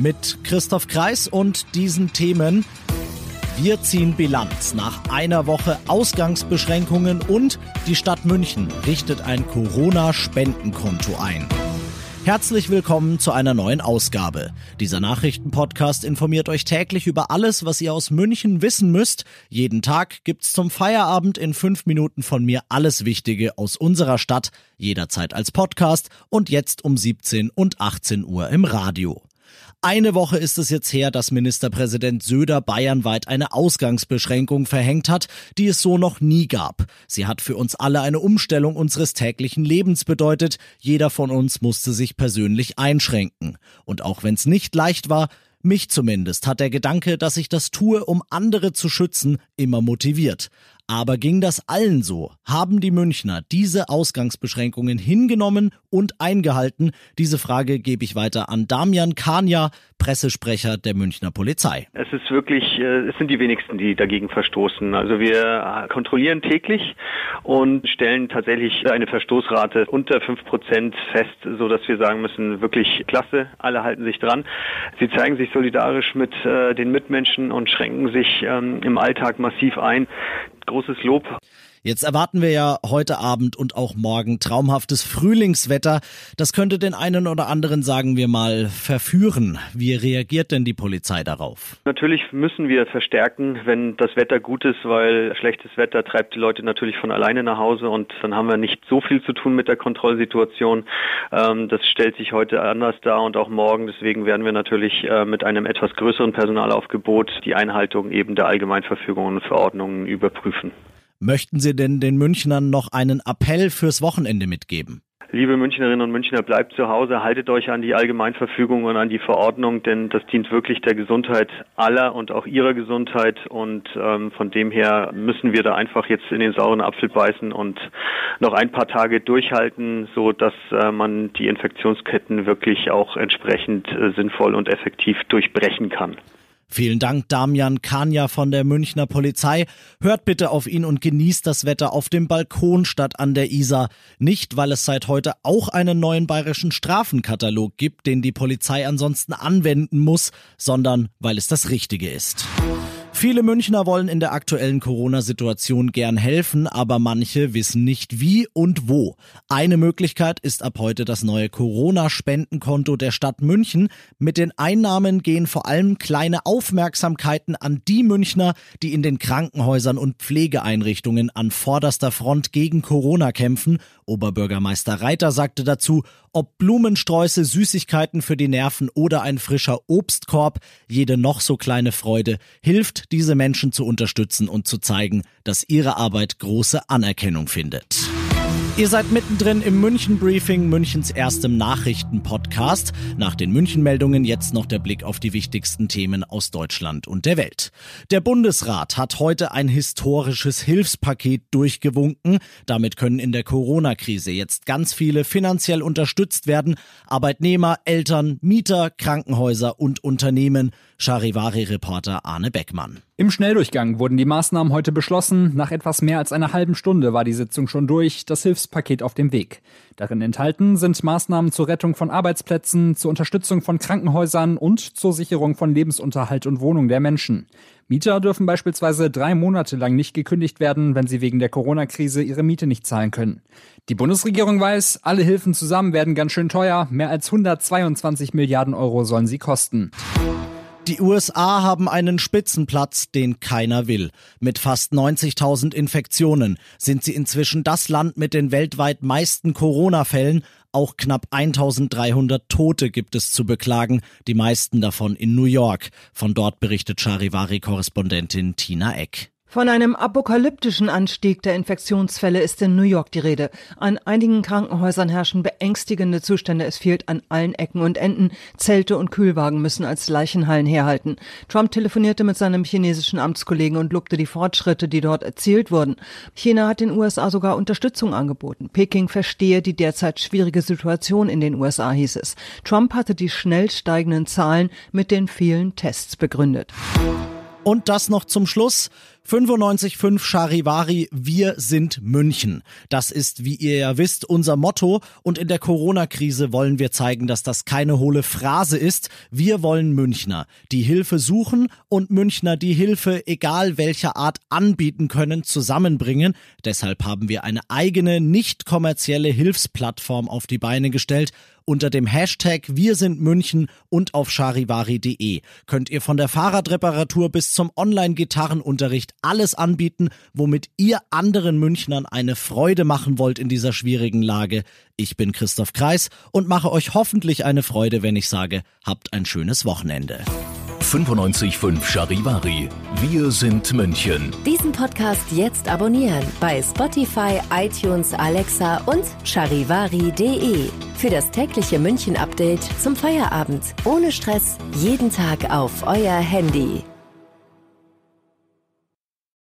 Mit Christoph Kreis und diesen Themen. Wir ziehen Bilanz nach einer Woche Ausgangsbeschränkungen und die Stadt München richtet ein Corona-Spendenkonto ein. Herzlich willkommen zu einer neuen Ausgabe. Dieser Nachrichtenpodcast informiert euch täglich über alles, was ihr aus München wissen müsst. Jeden Tag gibt's zum Feierabend in fünf Minuten von mir alles Wichtige aus unserer Stadt, jederzeit als Podcast und jetzt um 17 und 18 Uhr im Radio. Eine Woche ist es jetzt her, dass Ministerpräsident Söder bayernweit eine Ausgangsbeschränkung verhängt hat, die es so noch nie gab. Sie hat für uns alle eine Umstellung unseres täglichen Lebens bedeutet. Jeder von uns musste sich persönlich einschränken. Und auch wenn es nicht leicht war, mich zumindest hat der Gedanke, dass ich das tue, um andere zu schützen, immer motiviert. Aber ging das allen so? Haben die Münchner diese Ausgangsbeschränkungen hingenommen und eingehalten? Diese Frage gebe ich weiter an Damian Kania, Pressesprecher der Münchner Polizei. Es ist wirklich, äh, es sind die wenigsten, die dagegen verstoßen. Also wir kontrollieren täglich und stellen tatsächlich eine Verstoßrate unter fünf Prozent fest, so dass wir sagen müssen, wirklich klasse, alle halten sich dran. Sie zeigen sich solidarisch mit äh, den Mitmenschen und schränken sich ähm, im Alltag massiv ein großes Lob. Jetzt erwarten wir ja heute Abend und auch morgen traumhaftes Frühlingswetter. Das könnte den einen oder anderen, sagen wir mal, verführen. Wie reagiert denn die Polizei darauf? Natürlich müssen wir verstärken, wenn das Wetter gut ist, weil schlechtes Wetter treibt die Leute natürlich von alleine nach Hause und dann haben wir nicht so viel zu tun mit der Kontrollsituation. Ähm, das stellt sich heute anders dar und auch morgen. Deswegen werden wir natürlich äh, mit einem etwas größeren Personalaufgebot die Einhaltung eben der Allgemeinverfügungen und Verordnungen überprüfen. Möchten Sie denn den Münchnern noch einen Appell fürs Wochenende mitgeben? Liebe Münchnerinnen und Münchner, bleibt zu Hause, haltet euch an die Allgemeinverfügung und an die Verordnung, denn das dient wirklich der Gesundheit aller und auch ihrer Gesundheit. Und ähm, von dem her müssen wir da einfach jetzt in den sauren Apfel beißen und noch ein paar Tage durchhalten, so dass äh, man die Infektionsketten wirklich auch entsprechend äh, sinnvoll und effektiv durchbrechen kann. Vielen Dank, Damian Kanja von der Münchner Polizei. Hört bitte auf ihn und genießt das Wetter auf dem Balkon statt an der Isar. Nicht, weil es seit heute auch einen neuen bayerischen Strafenkatalog gibt, den die Polizei ansonsten anwenden muss, sondern weil es das Richtige ist. Viele Münchner wollen in der aktuellen Corona-Situation gern helfen, aber manche wissen nicht wie und wo. Eine Möglichkeit ist ab heute das neue Corona-Spendenkonto der Stadt München. Mit den Einnahmen gehen vor allem kleine Aufmerksamkeiten an die Münchner, die in den Krankenhäusern und Pflegeeinrichtungen an vorderster Front gegen Corona kämpfen. Oberbürgermeister Reiter sagte dazu, ob Blumensträuße, Süßigkeiten für die Nerven oder ein frischer Obstkorb, jede noch so kleine Freude hilft, diese Menschen zu unterstützen und zu zeigen, dass ihre Arbeit große Anerkennung findet. Ihr seid mittendrin im München Briefing, Münchens erstem Nachrichtenpodcast. Nach den München-Meldungen jetzt noch der Blick auf die wichtigsten Themen aus Deutschland und der Welt. Der Bundesrat hat heute ein historisches Hilfspaket durchgewunken. Damit können in der Corona-Krise jetzt ganz viele finanziell unterstützt werden. Arbeitnehmer, Eltern, Mieter, Krankenhäuser und Unternehmen. Charivari-Reporter Arne Beckmann. Im Schnelldurchgang wurden die Maßnahmen heute beschlossen. Nach etwas mehr als einer halben Stunde war die Sitzung schon durch, das Hilfspaket auf dem Weg. Darin enthalten sind Maßnahmen zur Rettung von Arbeitsplätzen, zur Unterstützung von Krankenhäusern und zur Sicherung von Lebensunterhalt und Wohnung der Menschen. Mieter dürfen beispielsweise drei Monate lang nicht gekündigt werden, wenn sie wegen der Corona-Krise ihre Miete nicht zahlen können. Die Bundesregierung weiß, alle Hilfen zusammen werden ganz schön teuer. Mehr als 122 Milliarden Euro sollen sie kosten. Die USA haben einen Spitzenplatz, den keiner will. Mit fast 90.000 Infektionen sind sie inzwischen das Land mit den weltweit meisten Corona-Fällen. Auch knapp 1300 Tote gibt es zu beklagen, die meisten davon in New York. Von dort berichtet Charivari-Korrespondentin Tina Eck. Von einem apokalyptischen Anstieg der Infektionsfälle ist in New York die Rede. An einigen Krankenhäusern herrschen beängstigende Zustände. Es fehlt an allen Ecken und Enden. Zelte und Kühlwagen müssen als Leichenhallen herhalten. Trump telefonierte mit seinem chinesischen Amtskollegen und lobte die Fortschritte, die dort erzielt wurden. China hat den USA sogar Unterstützung angeboten. Peking verstehe die derzeit schwierige Situation in den USA, hieß es. Trump hatte die schnell steigenden Zahlen mit den vielen Tests begründet. Und das noch zum Schluss. 95.5 Charivari, wir sind München. Das ist, wie ihr ja wisst, unser Motto. Und in der Corona-Krise wollen wir zeigen, dass das keine hohle Phrase ist. Wir wollen Münchner, die Hilfe suchen und Münchner, die Hilfe, egal welcher Art, anbieten können, zusammenbringen. Deshalb haben wir eine eigene, nicht kommerzielle Hilfsplattform auf die Beine gestellt unter dem Hashtag Wir sind München und auf charivari.de könnt ihr von der Fahrradreparatur bis zum Online-Gitarrenunterricht alles anbieten, womit ihr anderen Münchnern eine Freude machen wollt in dieser schwierigen Lage. Ich bin Christoph Kreis und mache euch hoffentlich eine Freude, wenn ich sage, habt ein schönes Wochenende. 95.5 Charivari. Wir sind München. Diesen Podcast jetzt abonnieren bei Spotify, iTunes, Alexa und charivari.de. Für das tägliche München-Update zum Feierabend. Ohne Stress, jeden Tag auf euer Handy.